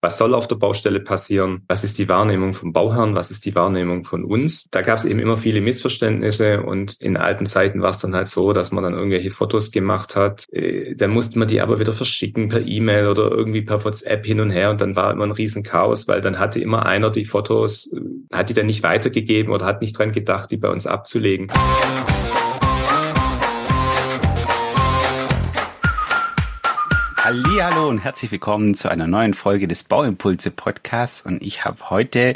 was soll auf der Baustelle passieren, was ist die Wahrnehmung vom Bauherrn, was ist die Wahrnehmung von uns. Da gab es eben immer viele Missverständnisse und in alten Zeiten war es dann halt so, dass man dann irgendwelche Fotos gemacht hat. Äh, dann musste man die aber wieder verschicken per E-Mail oder irgendwie per WhatsApp hin und her und dann war immer ein riesen Chaos, weil dann hatte immer einer die Fotos, äh, hat die dann nicht weitergegeben oder hat nicht dran gedacht, die bei uns abzulegen. Hallo und herzlich willkommen zu einer neuen Folge des Bauimpulse Podcasts und ich habe heute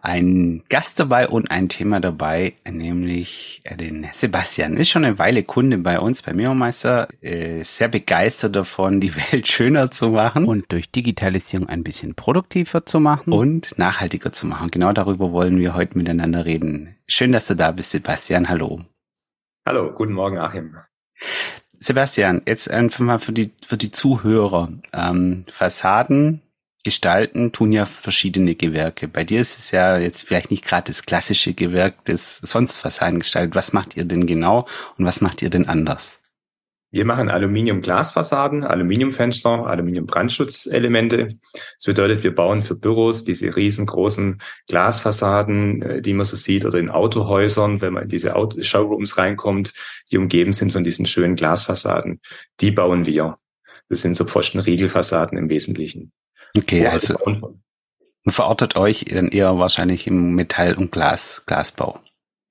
einen Gast dabei und ein Thema dabei, nämlich den Sebastian. Ist schon eine Weile Kunde bei uns bei Meomeister, äh, sehr begeistert davon, die Welt schöner zu machen und durch Digitalisierung ein bisschen produktiver zu machen und nachhaltiger zu machen. Genau darüber wollen wir heute miteinander reden. Schön, dass du da bist, Sebastian. Hallo. Hallo, guten Morgen, Achim. Sebastian, jetzt einfach mal für die, für die Zuhörer. Ähm, Fassaden gestalten tun ja verschiedene Gewerke. Bei dir ist es ja jetzt vielleicht nicht gerade das klassische Gewerk, das sonst Fassaden gestaltet. Was macht ihr denn genau und was macht ihr denn anders? Wir machen Aluminium-Glasfassaden, Aluminiumfenster, Aluminium-Brandschutzelemente. Das bedeutet, wir bauen für Büros diese riesengroßen Glasfassaden, äh, die man so sieht, oder in Autohäusern, wenn man in diese Showrooms reinkommt, die umgeben sind von diesen schönen Glasfassaden. Die bauen wir. Das sind so Pfostenriegelfassaden im Wesentlichen. Okay, also verortet euch dann eher wahrscheinlich im Metall- und Glas, Glasbau.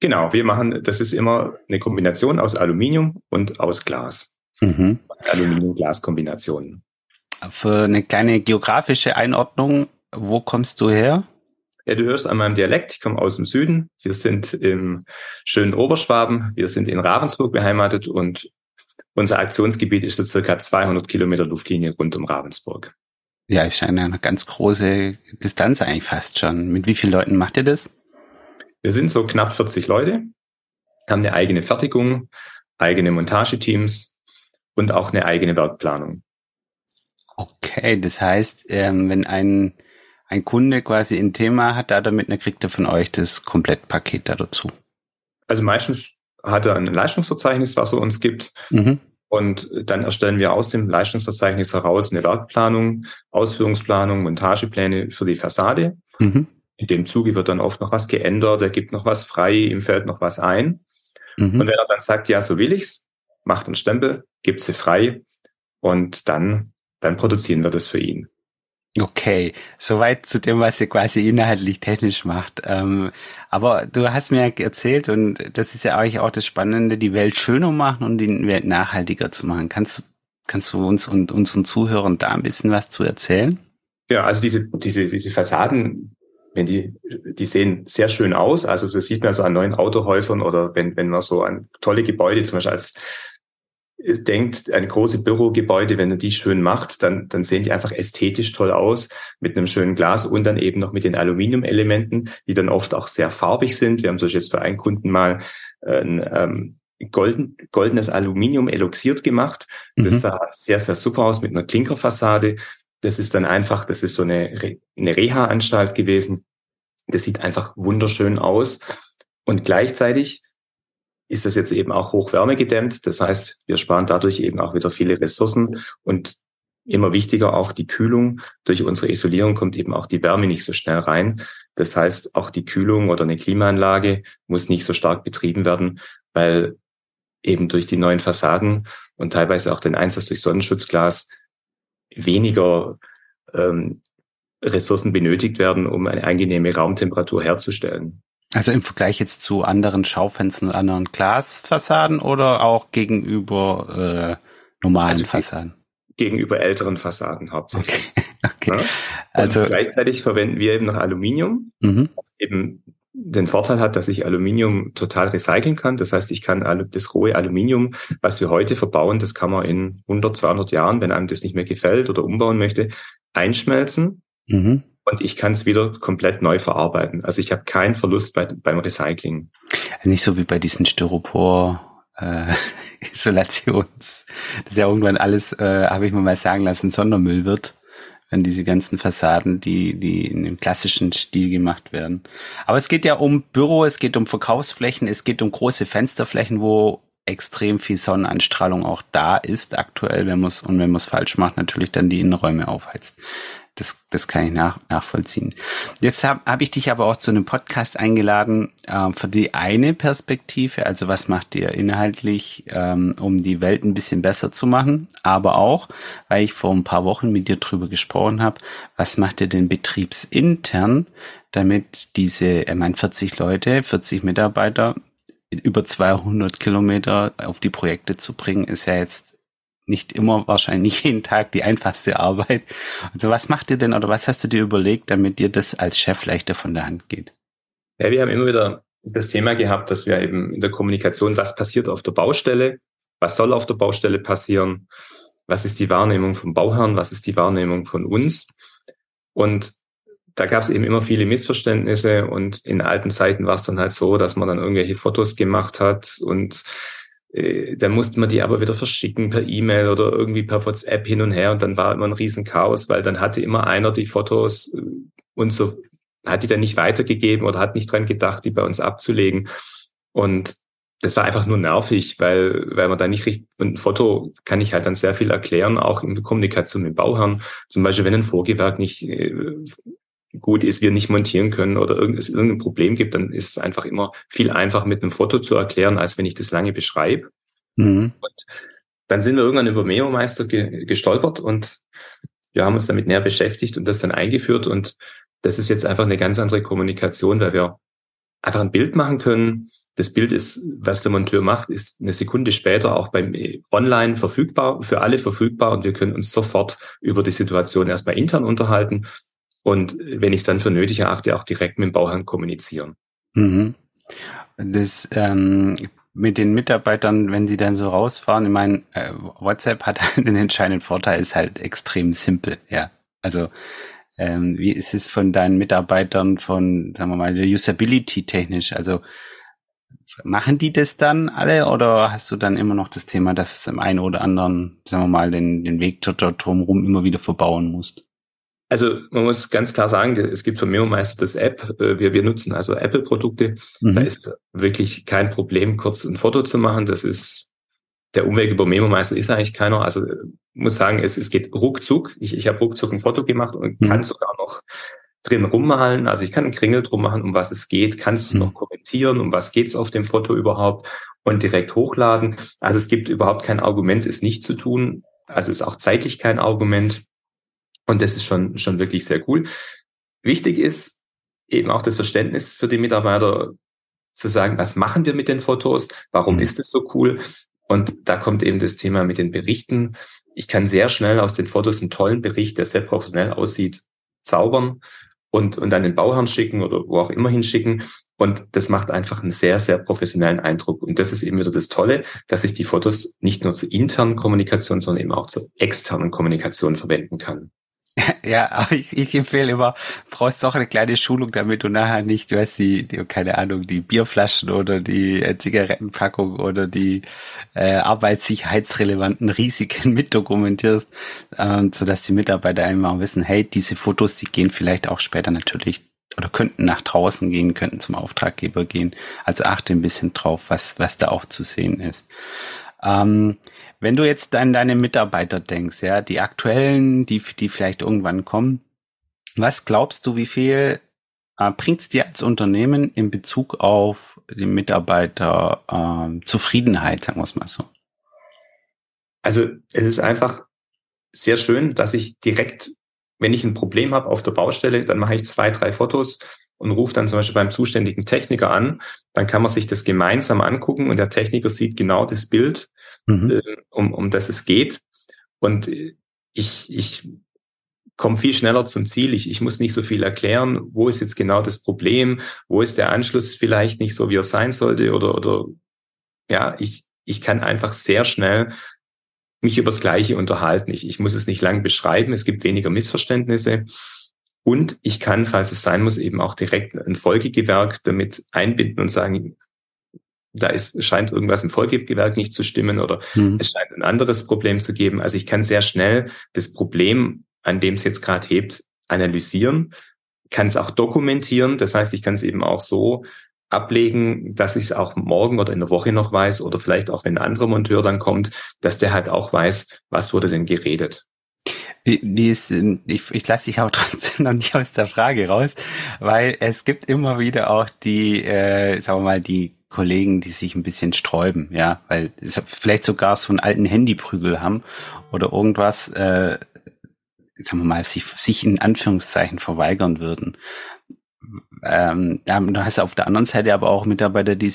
Genau, wir machen, das ist immer eine Kombination aus Aluminium und aus Glas. Mhm. Aluminium-Glas-Kombinationen. Für eine kleine geografische Einordnung, wo kommst du her? Ja, du hörst an meinem Dialekt, ich komme aus dem Süden. Wir sind im schönen Oberschwaben. Wir sind in Ravensburg beheimatet und unser Aktionsgebiet ist so circa 200 Kilometer Luftlinie rund um Ravensburg. Ja, ist eine ganz große Distanz eigentlich fast schon. Mit wie vielen Leuten macht ihr das? Wir sind so knapp 40 Leute, haben eine eigene Fertigung, eigene Montageteams und auch eine eigene Werkplanung. Okay, das heißt, ähm, wenn ein, ein Kunde quasi ein Thema hat, da damit, dann kriegt er von euch das Komplettpaket da dazu. Also meistens hat er ein Leistungsverzeichnis, was er uns gibt. Mhm. Und dann erstellen wir aus dem Leistungsverzeichnis heraus eine Werkplanung, Ausführungsplanung, Montagepläne für die Fassade. Mhm. In dem Zuge wird dann oft noch was geändert, er gibt noch was frei, ihm fällt noch was ein. Mhm. Und wenn er dann sagt, ja, so will ich's, macht einen Stempel, gibt sie frei und dann, dann produzieren wir das für ihn. Okay, soweit zu dem, was ihr quasi inhaltlich technisch macht. Ähm, aber du hast mir erzählt, und das ist ja eigentlich auch das Spannende, die Welt schöner machen und die Welt nachhaltiger zu machen. Kannst, kannst du uns und unseren Zuhörern da ein bisschen was zu erzählen? Ja, also diese, diese, diese Fassaden wenn die, die sehen sehr schön aus. Also das sieht man so an neuen Autohäusern oder wenn, wenn man so an tolle Gebäude zum Beispiel als denkt, ein große Bürogebäude, wenn er die schön macht, dann, dann sehen die einfach ästhetisch toll aus mit einem schönen Glas und dann eben noch mit den Aluminiumelementen, die dann oft auch sehr farbig sind. Wir haben so jetzt für einen Kunden mal ein ähm, golden, goldenes Aluminium eloxiert gemacht. Das mhm. sah sehr, sehr super aus mit einer Klinkerfassade. Das ist dann einfach, das ist so eine, eine Reha-Anstalt gewesen. Das sieht einfach wunderschön aus. Und gleichzeitig ist das jetzt eben auch hochwärmegedämmt. Das heißt, wir sparen dadurch eben auch wieder viele Ressourcen und immer wichtiger auch die Kühlung. Durch unsere Isolierung kommt eben auch die Wärme nicht so schnell rein. Das heißt, auch die Kühlung oder eine Klimaanlage muss nicht so stark betrieben werden, weil eben durch die neuen Fassaden und teilweise auch den Einsatz durch Sonnenschutzglas weniger ähm, Ressourcen benötigt werden, um eine angenehme Raumtemperatur herzustellen. Also im Vergleich jetzt zu anderen Schaufenstern, anderen Glasfassaden oder auch gegenüber äh, normalen also Fassaden? Gegenüber älteren Fassaden hauptsächlich. Okay. okay. Ja? Also gleichzeitig verwenden wir eben noch Aluminium, mhm. eben den Vorteil hat, dass ich Aluminium total recyceln kann. Das heißt, ich kann das rohe Aluminium, was wir heute verbauen, das kann man in 100, 200 Jahren, wenn einem das nicht mehr gefällt oder umbauen möchte, einschmelzen. Mhm. Und ich kann es wieder komplett neu verarbeiten. Also ich habe keinen Verlust bei, beim Recycling. Nicht so wie bei diesen Styropor äh, Isolations, das ja irgendwann alles, äh, habe ich mir mal sagen lassen, Sondermüll wird wenn diese ganzen Fassaden, die, die in dem klassischen Stil gemacht werden. Aber es geht ja um Büro, es geht um Verkaufsflächen, es geht um große Fensterflächen, wo extrem viel Sonnenanstrahlung auch da ist aktuell, wenn man es und wenn man es falsch macht, natürlich dann die Innenräume aufheizt. Das, das kann ich nach, nachvollziehen. Jetzt habe hab ich dich aber auch zu einem Podcast eingeladen äh, für die eine Perspektive, also was macht ihr inhaltlich, ähm, um die Welt ein bisschen besser zu machen, aber auch, weil ich vor ein paar Wochen mit dir drüber gesprochen habe, was macht ihr denn betriebsintern, damit diese, ich meine 40 Leute, 40 Mitarbeiter über 200 Kilometer auf die Projekte zu bringen, ist ja jetzt nicht immer wahrscheinlich jeden Tag die einfachste Arbeit. Also was macht ihr denn oder was hast du dir überlegt, damit dir das als Chef leichter von der Hand geht? Ja, wir haben immer wieder das Thema gehabt, dass wir eben in der Kommunikation, was passiert auf der Baustelle, was soll auf der Baustelle passieren, was ist die Wahrnehmung vom Bauherrn, was ist die Wahrnehmung von uns. Und da gab es eben immer viele Missverständnisse und in alten Zeiten war es dann halt so, dass man dann irgendwelche Fotos gemacht hat und dann musste man die aber wieder verschicken per E-Mail oder irgendwie per WhatsApp hin und her und dann war immer ein riesen Chaos, weil dann hatte immer einer die Fotos äh, und so hat die dann nicht weitergegeben oder hat nicht dran gedacht, die bei uns abzulegen. Und das war einfach nur nervig, weil, weil man da nicht richtig, und ein Foto kann ich halt dann sehr viel erklären, auch in der Kommunikation mit Bauherren. Zum Beispiel, wenn ein Vorgewerk nicht äh, gut ist, wir nicht montieren können oder es irgendein Problem gibt, dann ist es einfach immer viel einfacher mit einem Foto zu erklären, als wenn ich das lange beschreibe. Mhm. Und dann sind wir irgendwann über Meo-Meister ge gestolpert und wir haben uns damit näher beschäftigt und das dann eingeführt und das ist jetzt einfach eine ganz andere Kommunikation, weil wir einfach ein Bild machen können. Das Bild ist, was der Monteur macht, ist eine Sekunde später auch beim äh, Online verfügbar, für alle verfügbar und wir können uns sofort über die Situation erstmal intern unterhalten und wenn ich es dann für nötig erachte, auch direkt mit dem Bauherrn kommunizieren. Mhm. Das ähm, mit den Mitarbeitern, wenn sie dann so rausfahren, ich meine, äh, WhatsApp hat einen entscheidenden Vorteil, ist halt extrem simpel, ja. Also ähm, wie ist es von deinen Mitarbeitern von, sagen wir mal, der Usability technisch? Also machen die das dann alle oder hast du dann immer noch das Thema, dass im einen oder anderen, sagen wir mal, den, den Weg dort drumherum immer wieder verbauen musst? Also man muss ganz klar sagen, es gibt von Meomeister das App. Äh, wir, wir nutzen also Apple-Produkte. Mhm. Da ist wirklich kein Problem, kurz ein Foto zu machen. Das ist der Umweg über Memo-Meister ist eigentlich keiner. Also muss sagen, es, es geht ruckzuck. Ich, ich habe ruckzuck ein Foto gemacht und mhm. kann sogar noch drin rummalen. Also ich kann einen Kringel drum machen, um was es geht, kannst du mhm. noch kommentieren, um was geht's auf dem Foto überhaupt und direkt hochladen. Also es gibt überhaupt kein Argument, es nicht zu tun. Also es ist auch zeitlich kein Argument. Und das ist schon, schon wirklich sehr cool. Wichtig ist eben auch das Verständnis für die Mitarbeiter zu sagen, was machen wir mit den Fotos? Warum mhm. ist es so cool? Und da kommt eben das Thema mit den Berichten. Ich kann sehr schnell aus den Fotos einen tollen Bericht, der sehr professionell aussieht, zaubern und, und an den Bauherrn schicken oder wo auch immer hinschicken. Und das macht einfach einen sehr, sehr professionellen Eindruck. Und das ist eben wieder das Tolle, dass ich die Fotos nicht nur zur internen Kommunikation, sondern eben auch zur externen Kommunikation verwenden kann. Ja, aber ich, ich empfehle immer, brauchst doch eine kleine Schulung, damit du nachher nicht, du weißt, die, die keine Ahnung, die Bierflaschen oder die äh, Zigarettenpackung oder die äh, arbeitssicherheitsrelevanten Risiken mitdokumentierst, äh, sodass die Mitarbeiter einfach wissen, hey, diese Fotos, die gehen vielleicht auch später natürlich oder könnten nach draußen gehen, könnten zum Auftraggeber gehen. Also achte ein bisschen drauf, was, was da auch zu sehen ist. Ähm, wenn du jetzt an deine Mitarbeiter denkst, ja, die aktuellen, die, die vielleicht irgendwann kommen, was glaubst du, wie viel äh, bringt es dir als Unternehmen in Bezug auf die Mitarbeiter äh, Zufriedenheit, sagen wir es mal so? Also es ist einfach sehr schön, dass ich direkt, wenn ich ein Problem habe auf der Baustelle, dann mache ich zwei, drei Fotos und rufe dann zum Beispiel beim zuständigen Techniker an. Dann kann man sich das gemeinsam angucken und der Techniker sieht genau das Bild mhm. äh, um, um das es geht. Und ich, ich komme viel schneller zum Ziel. Ich, ich muss nicht so viel erklären, wo ist jetzt genau das Problem, wo ist der Anschluss vielleicht nicht so, wie er sein sollte oder, oder ja, ich, ich kann einfach sehr schnell mich über das Gleiche unterhalten. Ich, ich muss es nicht lang beschreiben, es gibt weniger Missverständnisse. Und ich kann, falls es sein muss, eben auch direkt ein Folgegewerk damit einbinden und sagen, da ist, scheint irgendwas im Folgegewerk nicht zu stimmen oder mhm. es scheint ein anderes Problem zu geben. Also ich kann sehr schnell das Problem, an dem es jetzt gerade hebt, analysieren, kann es auch dokumentieren. Das heißt, ich kann es eben auch so ablegen, dass ich es auch morgen oder in der Woche noch weiß oder vielleicht auch wenn ein anderer Monteur dann kommt, dass der halt auch weiß, was wurde denn geredet. Die ist, ich, ich lasse dich aber trotzdem noch nicht aus der Frage raus, weil es gibt immer wieder auch die, äh, sagen wir mal, die Kollegen, die sich ein bisschen sträuben, ja, weil vielleicht sogar so einen alten Handyprügel haben oder irgendwas, äh, sagen wir mal, sich, sich in Anführungszeichen verweigern würden. Ähm, da hast du auf der anderen Seite aber auch Mitarbeiter, die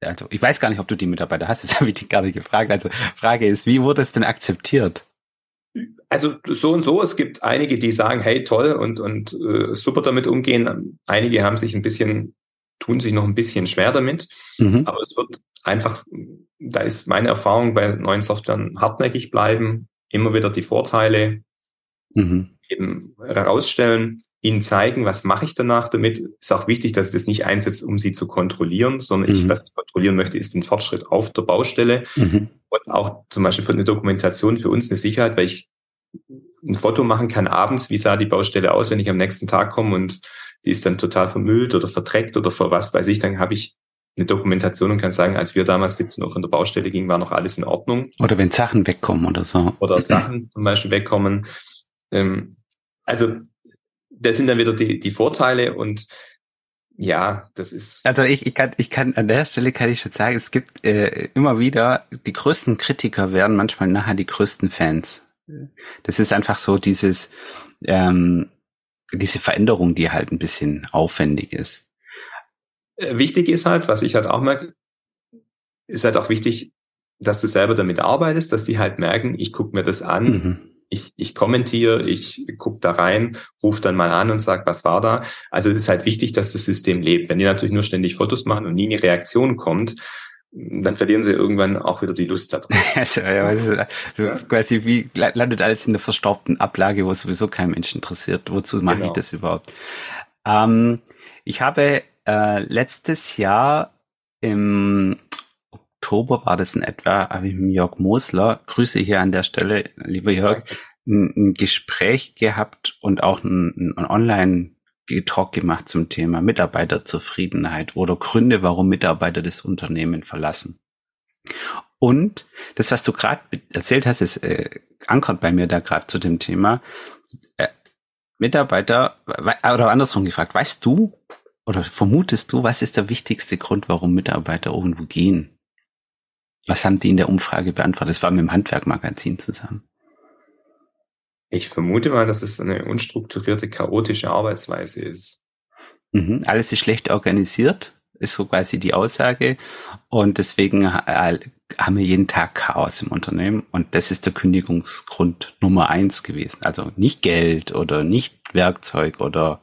also ich weiß gar nicht, ob du die Mitarbeiter hast, das habe ich dich gar nicht gefragt. Also Frage ist, wie wurde es denn akzeptiert? Also so und so, es gibt einige, die sagen, hey, toll und, und äh, super damit umgehen. Einige haben sich ein bisschen, tun sich noch ein bisschen schwer damit. Mhm. Aber es wird einfach, da ist meine Erfahrung bei neuen Softwaren hartnäckig bleiben, immer wieder die Vorteile mhm. eben herausstellen, ihnen zeigen, was mache ich danach damit. Ist auch wichtig, dass ich das nicht einsetze, um sie zu kontrollieren, sondern mhm. ich, was ich kontrollieren möchte, ist den Fortschritt auf der Baustelle mhm. und auch zum Beispiel für eine Dokumentation für uns eine Sicherheit, weil ich ein Foto machen kann abends, wie sah die Baustelle aus, wenn ich am nächsten Tag komme und die ist dann total vermüllt oder verdreckt oder vor was weiß ich, dann habe ich eine Dokumentation und kann sagen, als wir damals 17 Uhr von der Baustelle gingen, war noch alles in Ordnung. Oder wenn Sachen wegkommen oder so. Oder Sachen zum Beispiel wegkommen. Ähm, also das sind dann wieder die, die Vorteile und ja, das ist. Also ich, ich kann, ich kann an der Stelle kann ich schon sagen, es gibt äh, immer wieder die größten Kritiker werden manchmal nachher die größten Fans. Das ist einfach so dieses, ähm, diese Veränderung, die halt ein bisschen aufwendig ist. Äh, wichtig ist halt, was ich halt auch merke, ist halt auch wichtig, dass du selber damit arbeitest, dass die halt merken, ich gucke mir das an, mhm ich, ich kommentiere, ich gucke da rein, rufe dann mal an und sage, was war da. Also es ist halt wichtig, dass das System lebt. Wenn die natürlich nur ständig Fotos machen und nie eine Reaktion kommt, dann verlieren sie irgendwann auch wieder die Lust daran. also, ja, also, quasi wie landet alles in der verstaubten Ablage, wo sowieso kein Mensch interessiert. Wozu mache genau. ich das überhaupt? Ähm, ich habe äh, letztes Jahr im Oktober war das in etwa, habe ich mit Jörg Mosler, Grüße hier an der Stelle, lieber Jörg, ein, ein Gespräch gehabt und auch ein, ein Online Talk gemacht zum Thema Mitarbeiterzufriedenheit oder Gründe, warum Mitarbeiter das Unternehmen verlassen. Und das, was du gerade erzählt hast, ist äh, ankert bei mir da gerade zu dem Thema. Äh, Mitarbeiter, oder andersrum gefragt, weißt du oder vermutest du, was ist der wichtigste Grund, warum Mitarbeiter irgendwo gehen? Was haben die in der Umfrage beantwortet? Das war mit dem Handwerkmagazin zusammen. Ich vermute mal, dass es eine unstrukturierte, chaotische Arbeitsweise ist. Mhm, alles ist schlecht organisiert, ist so quasi die Aussage. Und deswegen äh, haben wir jeden Tag Chaos im Unternehmen. Und das ist der Kündigungsgrund Nummer eins gewesen. Also nicht Geld oder nicht Werkzeug oder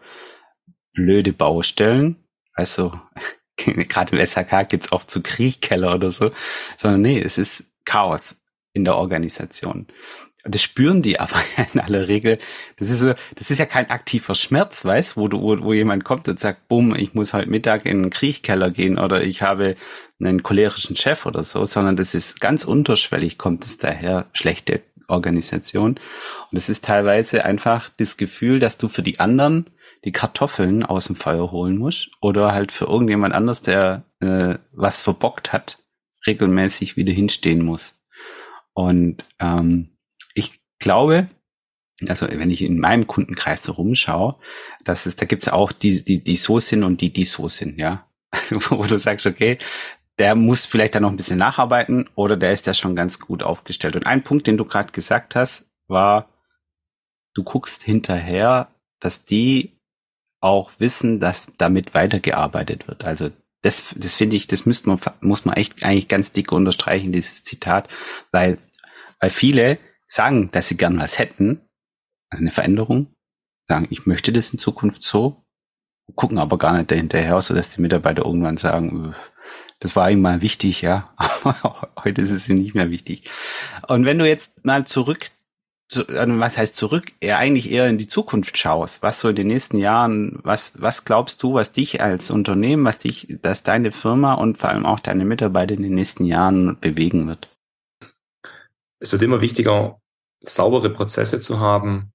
blöde Baustellen. Also gerade im SHK gibt's oft so Kriechkeller oder so, sondern nee, es ist Chaos in der Organisation. Das spüren die aber in aller Regel. Das ist so, das ist ja kein aktiver Schmerz, weißt, wo du, wo, wo jemand kommt und sagt, bumm, ich muss heute Mittag in den Kriechkeller gehen oder ich habe einen cholerischen Chef oder so, sondern das ist ganz unterschwellig, kommt es daher, schlechte Organisation. Und es ist teilweise einfach das Gefühl, dass du für die anderen die Kartoffeln aus dem Feuer holen muss oder halt für irgendjemand anders, der äh, was verbockt hat, regelmäßig wieder hinstehen muss. Und ähm, glaube, also wenn ich in meinem Kundenkreis so rumschaue, dass es, da gibt's auch die, die, die so sind und die, die so sind, ja. Wo du sagst, okay, der muss vielleicht da noch ein bisschen nacharbeiten oder der ist ja schon ganz gut aufgestellt. Und ein Punkt, den du gerade gesagt hast, war, du guckst hinterher, dass die auch wissen, dass damit weitergearbeitet wird. Also das, das finde ich, das müsste man, muss man echt eigentlich ganz dick unterstreichen, dieses Zitat, weil, weil viele sagen, dass sie gern was hätten, also eine Veränderung, sagen, ich möchte das in Zukunft so, gucken aber gar nicht dahinterher, so dass die Mitarbeiter irgendwann sagen, das war ihm mal wichtig, ja, aber heute ist es nicht mehr wichtig. Und wenn du jetzt mal zurück zu, also was heißt zurück, eher eigentlich eher in die Zukunft schaust, was so in den nächsten Jahren, was, was glaubst du, was dich als Unternehmen, was dich, dass deine Firma und vor allem auch deine Mitarbeiter in den nächsten Jahren bewegen wird? Es wird immer wichtiger, saubere Prozesse zu haben,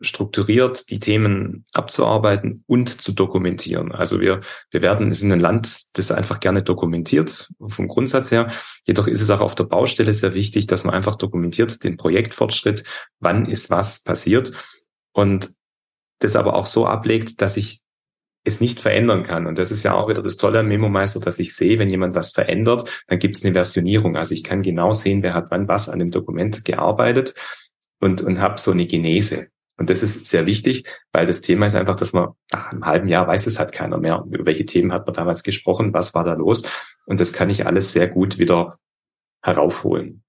strukturiert die Themen abzuarbeiten und zu dokumentieren. Also wir, wir werden, es ist ein Land, das einfach gerne dokumentiert, vom Grundsatz her. Jedoch ist es auch auf der Baustelle sehr wichtig, dass man einfach dokumentiert den Projektfortschritt, wann ist was passiert und das aber auch so ablegt, dass ich es nicht verändern kann. Und das ist ja auch wieder das Tolle am Memo-Meister, dass ich sehe, wenn jemand was verändert, dann gibt es eine Versionierung. Also ich kann genau sehen, wer hat wann was an dem Dokument gearbeitet und, und habe so eine Genese. Und das ist sehr wichtig, weil das Thema ist einfach, dass man nach einem halben Jahr weiß es halt keiner mehr. Über welche Themen hat man damals gesprochen? Was war da los? Und das kann ich alles sehr gut wieder heraufholen.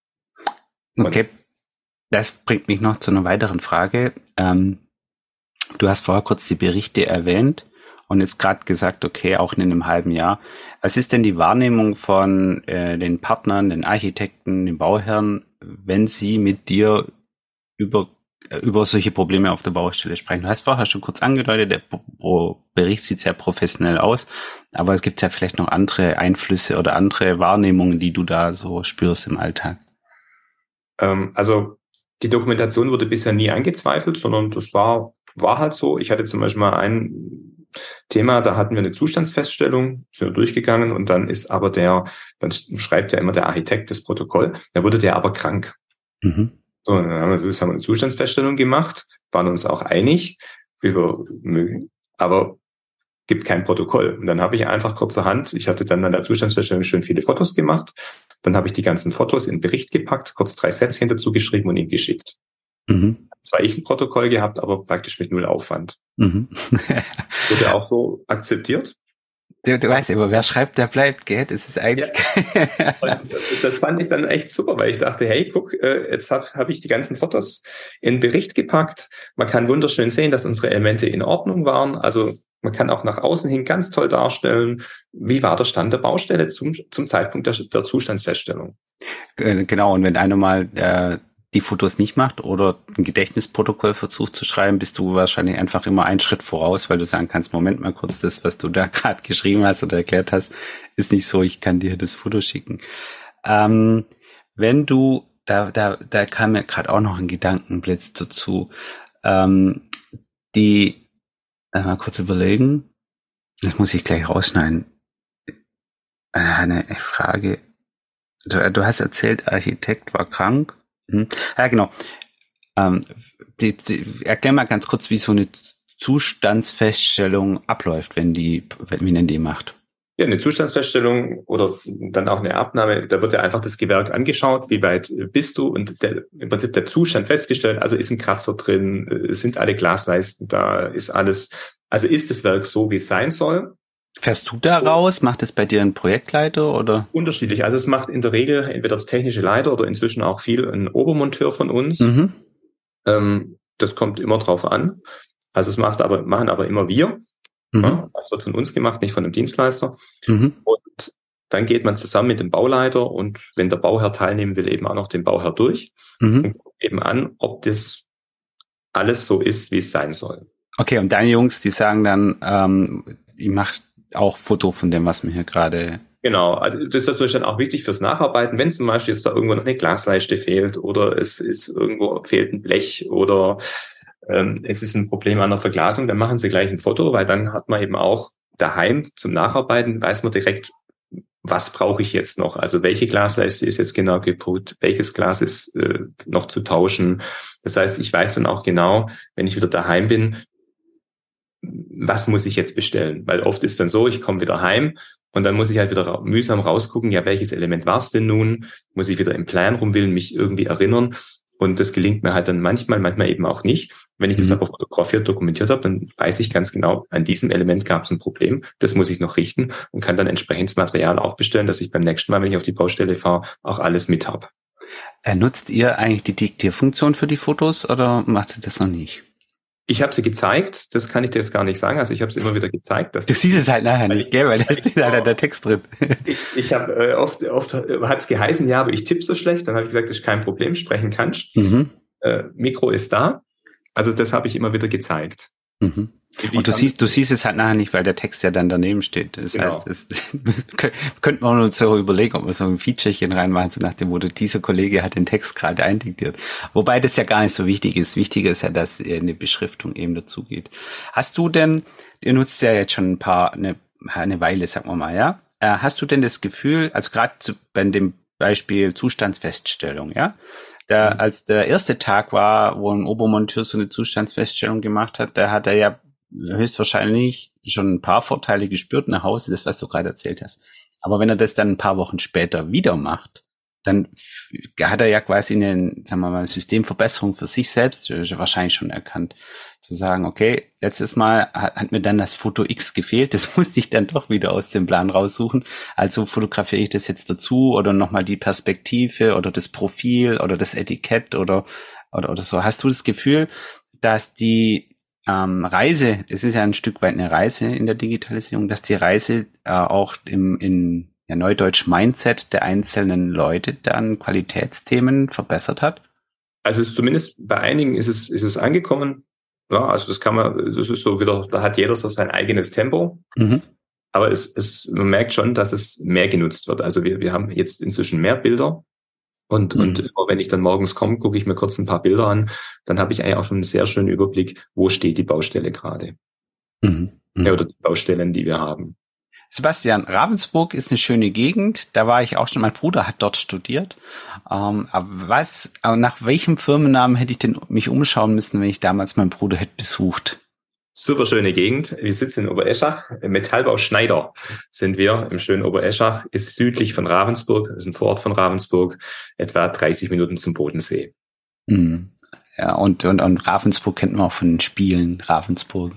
Okay. Das bringt mich noch zu einer weiteren Frage. Ähm, du hast vorher kurz die Berichte erwähnt und jetzt gerade gesagt, okay, auch in einem halben Jahr. Was ist denn die Wahrnehmung von äh, den Partnern, den Architekten, den Bauherren, wenn sie mit dir über über solche Probleme auf der Baustelle sprechen. Du hast vorher schon kurz angedeutet, der Bericht sieht sehr professionell aus, aber es gibt ja vielleicht noch andere Einflüsse oder andere Wahrnehmungen, die du da so spürst im Alltag. Ähm, also die Dokumentation wurde bisher nie angezweifelt, sondern das war, war halt so. Ich hatte zum Beispiel mal ein Thema, da hatten wir eine Zustandsfeststellung, sind wir durchgegangen und dann ist aber der, dann schreibt ja immer der Architekt das Protokoll, da wurde der aber krank. Mhm. So, dann haben wir, haben wir eine Zustandsfeststellung gemacht, waren uns auch einig über, aber gibt kein Protokoll. Und dann habe ich einfach kurzerhand, ich hatte dann an der Zustandsfeststellung schön viele Fotos gemacht, dann habe ich die ganzen Fotos in Bericht gepackt, kurz drei Sätzchen dazu geschrieben und ihn geschickt. Mhm. Zwar ich ein Protokoll gehabt, aber praktisch mit null Aufwand. Mhm. Wurde auch so akzeptiert. Du, du weißt immer, wer schreibt, der bleibt, gell? Das ist eigentlich. Ja. das fand ich dann echt super, weil ich dachte, hey, guck, äh, jetzt habe hab ich die ganzen Fotos in Bericht gepackt. Man kann wunderschön sehen, dass unsere Elemente in Ordnung waren. Also man kann auch nach außen hin ganz toll darstellen, wie war der Stand der Baustelle zum, zum Zeitpunkt der, der Zustandsfeststellung. Genau, und wenn einer mal äh, die Fotos nicht macht oder ein Gedächtnisprotokoll versucht zu schreiben, bist du wahrscheinlich einfach immer einen Schritt voraus, weil du sagen kannst, Moment mal kurz, das, was du da gerade geschrieben hast oder erklärt hast, ist nicht so, ich kann dir das Foto schicken. Ähm, wenn du, da, da, da kam mir gerade auch noch ein Gedankenblitz dazu, ähm, die, äh, mal kurz überlegen, das muss ich gleich rausschneiden. Äh, eine Frage. Du, du hast erzählt, Architekt war krank hm. Ja, genau. Ähm, die, die, erklär mal ganz kurz, wie so eine Zustandsfeststellung abläuft, wenn die, wenn man die macht. Ja, eine Zustandsfeststellung oder dann auch eine Abnahme, da wird ja einfach das Gewerk angeschaut, wie weit bist du und der, im Prinzip der Zustand festgestellt, also ist ein Kratzer drin, äh, sind alle Glasleisten da, ist alles, also ist das Werk so, wie es sein soll. Fährst du da raus? Macht es bei dir ein Projektleiter oder? Unterschiedlich. Also es macht in der Regel entweder der technische Leiter oder inzwischen auch viel ein Obermonteur von uns. Mhm. Ähm, das kommt immer drauf an. Also es macht aber, machen aber immer wir. Mhm. Ja, das wird von uns gemacht, nicht von einem Dienstleister. Mhm. Und dann geht man zusammen mit dem Bauleiter und wenn der Bauherr teilnehmen will, eben auch noch den Bauherr durch mhm. und eben an, ob das alles so ist, wie es sein soll. Okay, und deine Jungs, die sagen dann, ähm, ich mache auch Foto von dem, was mir hier gerade Genau, also das ist natürlich dann auch wichtig fürs Nacharbeiten, wenn zum Beispiel jetzt da irgendwo noch eine Glasleiste fehlt oder es ist irgendwo fehlt ein Blech oder ähm, es ist ein Problem an der Verglasung, dann machen Sie gleich ein Foto, weil dann hat man eben auch daheim zum Nacharbeiten, weiß man direkt, was brauche ich jetzt noch? Also welche Glasleiste ist jetzt genau geput, welches Glas ist äh, noch zu tauschen. Das heißt, ich weiß dann auch genau, wenn ich wieder daheim bin, was muss ich jetzt bestellen? Weil oft ist dann so, ich komme wieder heim und dann muss ich halt wieder mühsam rausgucken, ja, welches Element war es denn nun? Muss ich wieder im Plan rumwillen, mich irgendwie erinnern? Und das gelingt mir halt dann manchmal, manchmal eben auch nicht. Wenn ich mhm. das aber fotografiert, dokumentiert habe, dann weiß ich ganz genau, an diesem Element gab es ein Problem, das muss ich noch richten und kann dann entsprechendes Material aufbestellen, dass ich beim nächsten Mal, wenn ich auf die Baustelle fahre, auch alles mit habe. Äh, nutzt ihr eigentlich die Diktierfunktion für die Fotos oder macht ihr das noch nicht? Ich habe sie gezeigt, das kann ich dir jetzt gar nicht sagen. Also ich habe sie immer wieder gezeigt. Dass du siehst es halt nachher nicht, gell? Weil da steht halt der Text drin. Ich, ich habe äh, oft, oft hat es geheißen, ja, aber ich tippe so schlecht. Dann habe ich gesagt, das ist kein Problem, sprechen kannst. Mhm. Äh, Mikro ist da. Also das habe ich immer wieder gezeigt. Mhm. Und du siehst, du siehst es halt nachher nicht, weil der Text ja dann daneben steht. Das genau. heißt, es könnte man uns so überlegen, ob wir so ein Featurechen reinmachen, so nach dem Motto, dieser Kollege hat den Text gerade eindiktiert. Wobei das ja gar nicht so wichtig ist. Wichtiger ist ja, dass eine Beschriftung eben dazu geht. Hast du denn, ihr nutzt ja jetzt schon ein paar, eine, eine Weile, sagen wir mal, ja? Äh, hast du denn das Gefühl, also gerade bei dem Beispiel Zustandsfeststellung, ja? Da, mhm. als der erste Tag war, wo ein Obermonteur so eine Zustandsfeststellung gemacht hat, da hat er ja höchstwahrscheinlich schon ein paar Vorteile gespürt nach Hause, das, was du gerade erzählt hast. Aber wenn er das dann ein paar Wochen später wieder macht, dann hat er ja quasi eine, sagen wir mal, Systemverbesserung für sich selbst wahrscheinlich schon erkannt. Zu sagen, okay, letztes Mal hat, hat, mir dann das Foto X gefehlt, das musste ich dann doch wieder aus dem Plan raussuchen. Also fotografiere ich das jetzt dazu oder nochmal die Perspektive oder das Profil oder das Etikett oder, oder, oder so. Hast du das Gefühl, dass die ähm, Reise, es ist ja ein Stück weit eine Reise in der Digitalisierung, dass die Reise äh, auch im in ja, Neudeutsch Mindset der einzelnen Leute dann Qualitätsthemen verbessert hat? Also es zumindest bei einigen ist es, ist es angekommen. Ja, also das kann man, das ist so wieder, da hat jeder so sein eigenes Tempo. Mhm. Aber es, es, man merkt schon, dass es mehr genutzt wird. Also wir, wir haben jetzt inzwischen mehr Bilder und, mhm. und immer wenn ich dann morgens komme, gucke ich mir kurz ein paar Bilder an, dann habe ich eigentlich auch schon einen sehr schönen Überblick, wo steht die Baustelle gerade. Mhm. Mhm. Ja, oder die Baustellen, die wir haben. Sebastian, Ravensburg ist eine schöne Gegend. Da war ich auch schon. Mein Bruder hat dort studiert. Ähm, aber was, nach welchem Firmennamen hätte ich denn mich umschauen müssen, wenn ich damals meinen Bruder hätte besucht? Super schöne Gegend. Wir sitzen in Obereschach. Metallbau Schneider sind wir im schönen Obereschach. Ist südlich von Ravensburg, ist ein Vorort von Ravensburg, etwa 30 Minuten zum Bodensee. Mhm. Ja, und, und, und Ravensburg kennt man auch von den Spielen, Ravensburg.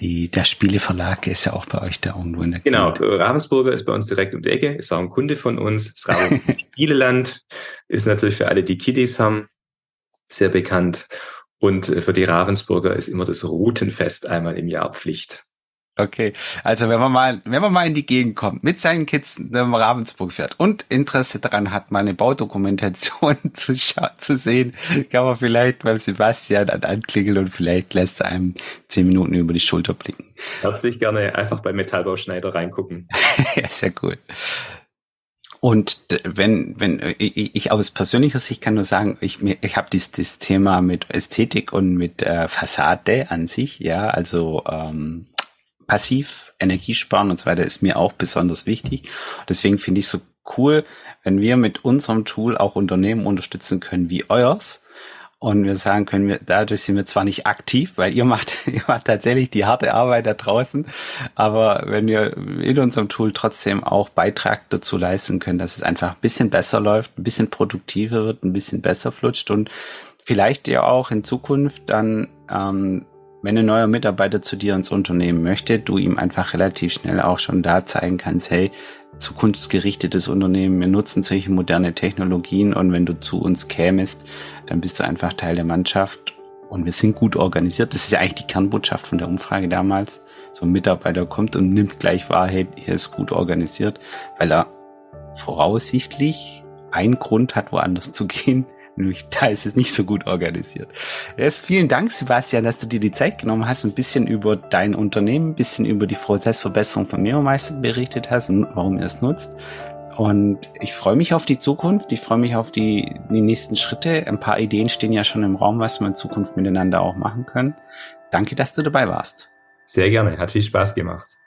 Die, der Spieleverlag ist ja auch bei euch da irgendwo in der Genau. Ravensburger ist bei uns direkt um die Ecke, ist auch ein Kunde von uns. Das Ravensburger Spieleland ist natürlich für alle, die Kiddies haben, sehr bekannt. Und äh, für die Ravensburger ist immer das Routenfest einmal im Jahr Pflicht. Okay, also wenn man mal, wenn man mal in die Gegend kommt, mit seinen Kids nach Ravensburg fährt und Interesse daran hat, mal eine Baudokumentation zu, zu sehen, kann man vielleicht beim Sebastian anklingeln und vielleicht lässt er einem zehn Minuten über die Schulter blicken. Herzlich gerne einfach bei Metallbauschneider reingucken. ja, sehr cool. Und wenn, wenn ich, ich aus persönlicher Sicht kann nur sagen, ich, ich habe dieses, dieses Thema mit Ästhetik und mit äh, Fassade an sich, ja, also ähm, passiv, Energiesparen und so weiter ist mir auch besonders wichtig. Deswegen finde ich so cool, wenn wir mit unserem Tool auch Unternehmen unterstützen können wie euers, und wir sagen können, wir, dadurch sind wir zwar nicht aktiv, weil ihr macht, ihr macht tatsächlich die harte Arbeit da draußen, aber wenn wir in unserem Tool trotzdem auch Beitrag dazu leisten können, dass es einfach ein bisschen besser läuft, ein bisschen produktiver wird, ein bisschen besser flutscht und vielleicht ja auch in Zukunft dann, ähm, wenn ein neuer Mitarbeiter zu dir ins Unternehmen möchte, du ihm einfach relativ schnell auch schon da zeigen kannst, hey, zukunftsgerichtetes Unternehmen, wir nutzen solche moderne Technologien und wenn du zu uns kämest, dann bist du einfach Teil der Mannschaft und wir sind gut organisiert. Das ist ja eigentlich die Kernbotschaft von der Umfrage damals. So ein Mitarbeiter kommt und nimmt gleich wahr, hey, hier ist gut organisiert, weil er voraussichtlich einen Grund hat, woanders zu gehen, nur da ist es nicht so gut organisiert. Jetzt vielen Dank, Sebastian, dass du dir die Zeit genommen hast, ein bisschen über dein Unternehmen, ein bisschen über die Prozessverbesserung von Neomeister berichtet hast und warum ihr es nutzt. Und ich freue mich auf die Zukunft. Ich freue mich auf die, die nächsten Schritte. Ein paar Ideen stehen ja schon im Raum, was wir in Zukunft miteinander auch machen können. Danke, dass du dabei warst. Sehr gerne. Hat viel Spaß gemacht.